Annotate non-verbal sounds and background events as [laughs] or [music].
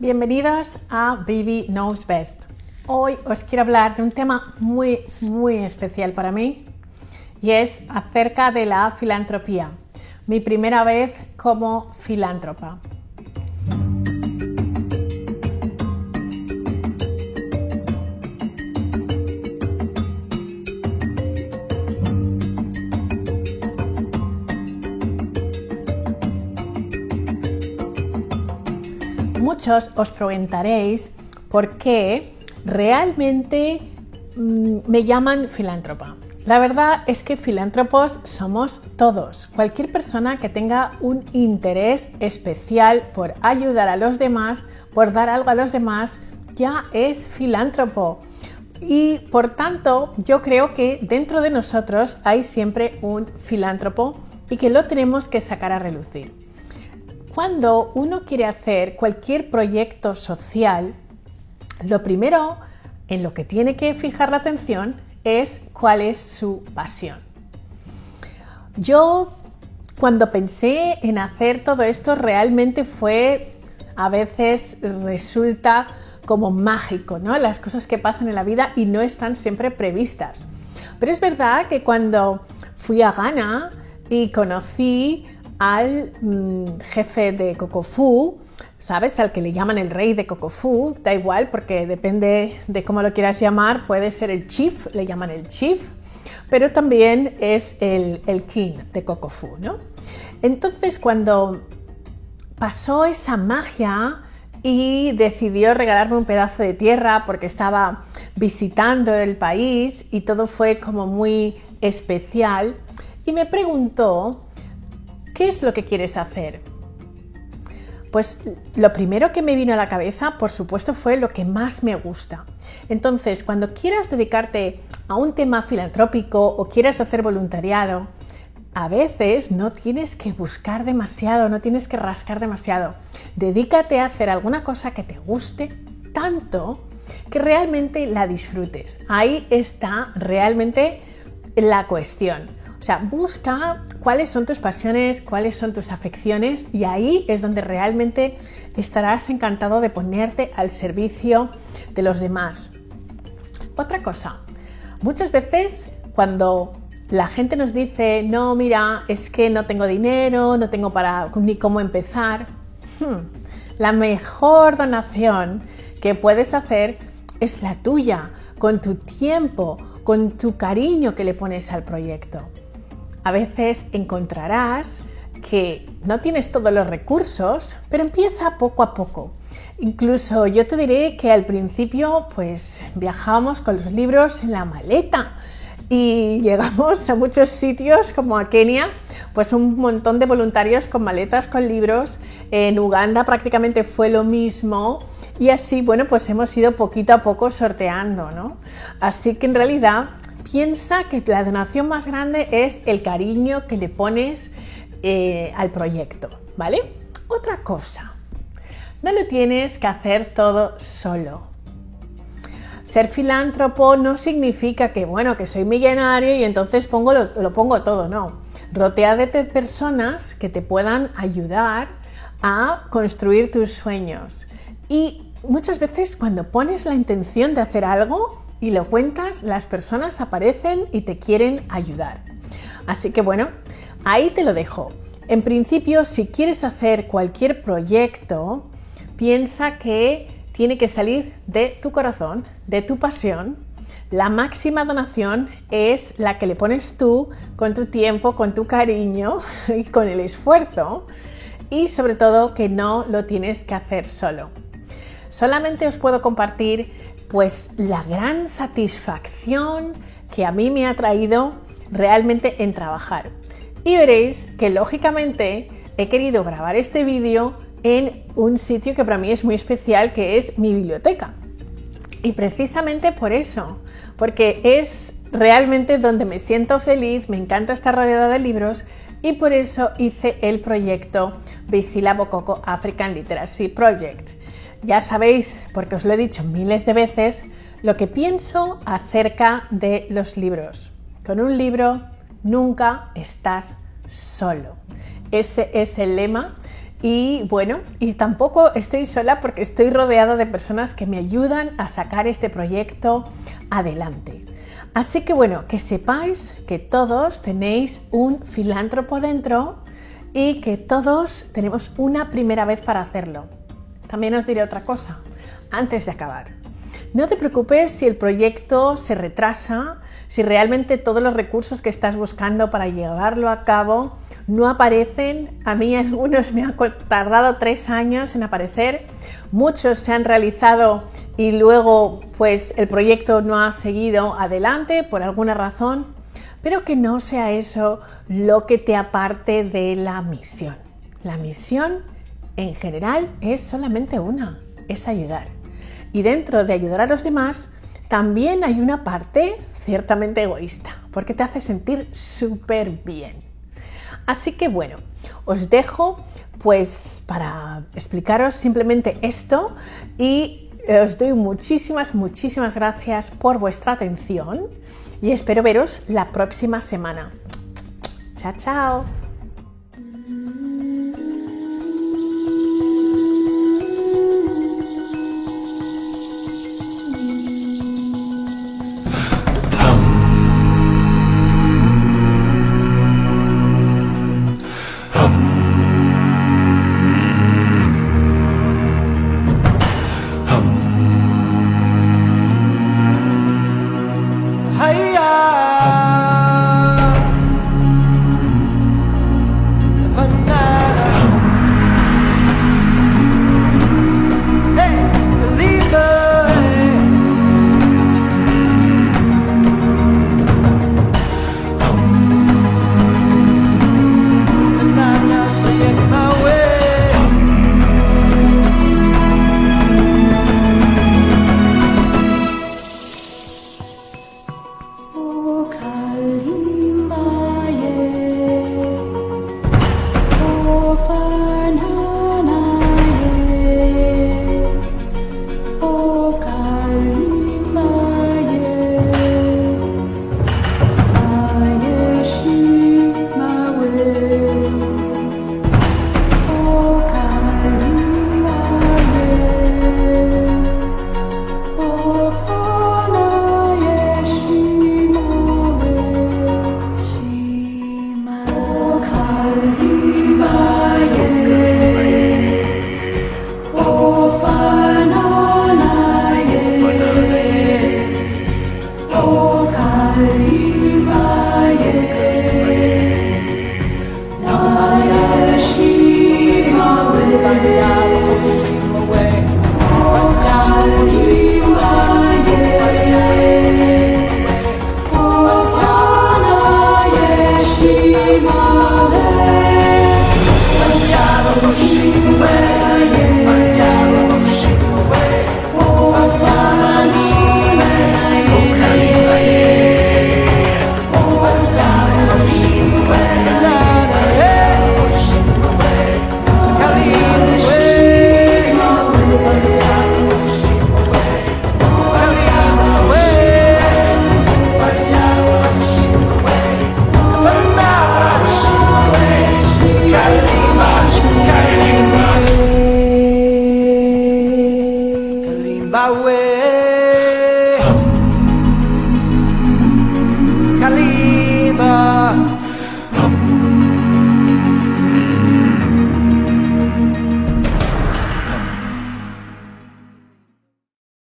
bienvenidos a Baby Knows Best. Hoy os quiero hablar de un tema muy, muy especial para mí y es acerca de la filantropía. Mi primera vez como filántropa. Muchos os preguntaréis por qué realmente mm, me llaman filántropa. La verdad es que filántropos somos todos. Cualquier persona que tenga un interés especial por ayudar a los demás, por dar algo a los demás, ya es filántropo. Y por tanto, yo creo que dentro de nosotros hay siempre un filántropo y que lo tenemos que sacar a relucir. Cuando uno quiere hacer cualquier proyecto social, lo primero en lo que tiene que fijar la atención es cuál es su pasión. Yo cuando pensé en hacer todo esto realmente fue, a veces resulta como mágico, ¿no? Las cosas que pasan en la vida y no están siempre previstas. Pero es verdad que cuando fui a Ghana y conocí al mm, jefe de Cocofu, ¿sabes? Al que le llaman el rey de Cocofu, da igual porque depende de cómo lo quieras llamar, puede ser el chief, le llaman el chief, pero también es el, el king de Cocofu, ¿no? Entonces cuando pasó esa magia y decidió regalarme un pedazo de tierra porque estaba visitando el país y todo fue como muy especial y me preguntó ¿Qué es lo que quieres hacer? Pues lo primero que me vino a la cabeza, por supuesto, fue lo que más me gusta. Entonces, cuando quieras dedicarte a un tema filantrópico o quieras hacer voluntariado, a veces no tienes que buscar demasiado, no tienes que rascar demasiado. Dedícate a hacer alguna cosa que te guste tanto que realmente la disfrutes. Ahí está realmente la cuestión. O sea, busca cuáles son tus pasiones, cuáles son tus afecciones y ahí es donde realmente estarás encantado de ponerte al servicio de los demás. Otra cosa, muchas veces cuando la gente nos dice, no, mira, es que no tengo dinero, no tengo para ni cómo empezar, hmm, la mejor donación que puedes hacer es la tuya, con tu tiempo, con tu cariño que le pones al proyecto a veces encontrarás que no tienes todos los recursos, pero empieza poco a poco. Incluso yo te diré que al principio pues viajamos con los libros en la maleta y [laughs] llegamos a muchos sitios como a Kenia, pues un montón de voluntarios con maletas con libros. En Uganda prácticamente fue lo mismo y así, bueno, pues hemos ido poquito a poco sorteando, ¿no? Así que en realidad piensa que la donación más grande es el cariño que le pones eh, al proyecto, ¿vale? Otra cosa, no lo tienes que hacer todo solo. Ser filántropo no significa que, bueno, que soy millonario y entonces pongo lo, pongo todo, no. Rodeate de personas que te puedan ayudar a construir tus sueños. Y muchas veces cuando pones la intención de hacer algo, y lo cuentas, las personas aparecen y te quieren ayudar. Así que bueno, ahí te lo dejo. En principio, si quieres hacer cualquier proyecto, piensa que tiene que salir de tu corazón, de tu pasión. La máxima donación es la que le pones tú con tu tiempo, con tu cariño [laughs] y con el esfuerzo. Y sobre todo que no lo tienes que hacer solo. Solamente os puedo compartir pues la gran satisfacción que a mí me ha traído realmente en trabajar. Y veréis que lógicamente he querido grabar este vídeo en un sitio que para mí es muy especial, que es mi biblioteca. Y precisamente por eso, porque es realmente donde me siento feliz, me encanta estar rodeada de libros y por eso hice el proyecto Visila Bococo African Literacy Project. Ya sabéis, porque os lo he dicho miles de veces, lo que pienso acerca de los libros. Con un libro nunca estás solo. Ese es el lema Y bueno, y tampoco estoy sola porque estoy rodeada de personas que me ayudan a sacar este proyecto adelante. Así que bueno, que sepáis que todos tenéis un filántropo dentro y que todos tenemos una primera vez para hacerlo. También os diré otra cosa antes de acabar. No te preocupes si el proyecto se retrasa, si realmente todos los recursos que estás buscando para llevarlo a cabo no aparecen. A mí algunos me han tardado tres años en aparecer, muchos se han realizado y luego pues el proyecto no ha seguido adelante por alguna razón, pero que no sea eso lo que te aparte de la misión. La misión en general es solamente una, es ayudar. Y dentro de ayudar a los demás, también hay una parte ciertamente egoísta, porque te hace sentir súper bien. Así que bueno, os dejo pues para explicaros simplemente esto y eh, os doy muchísimas, muchísimas gracias por vuestra atención y espero veros la próxima semana. Chao, chao. by way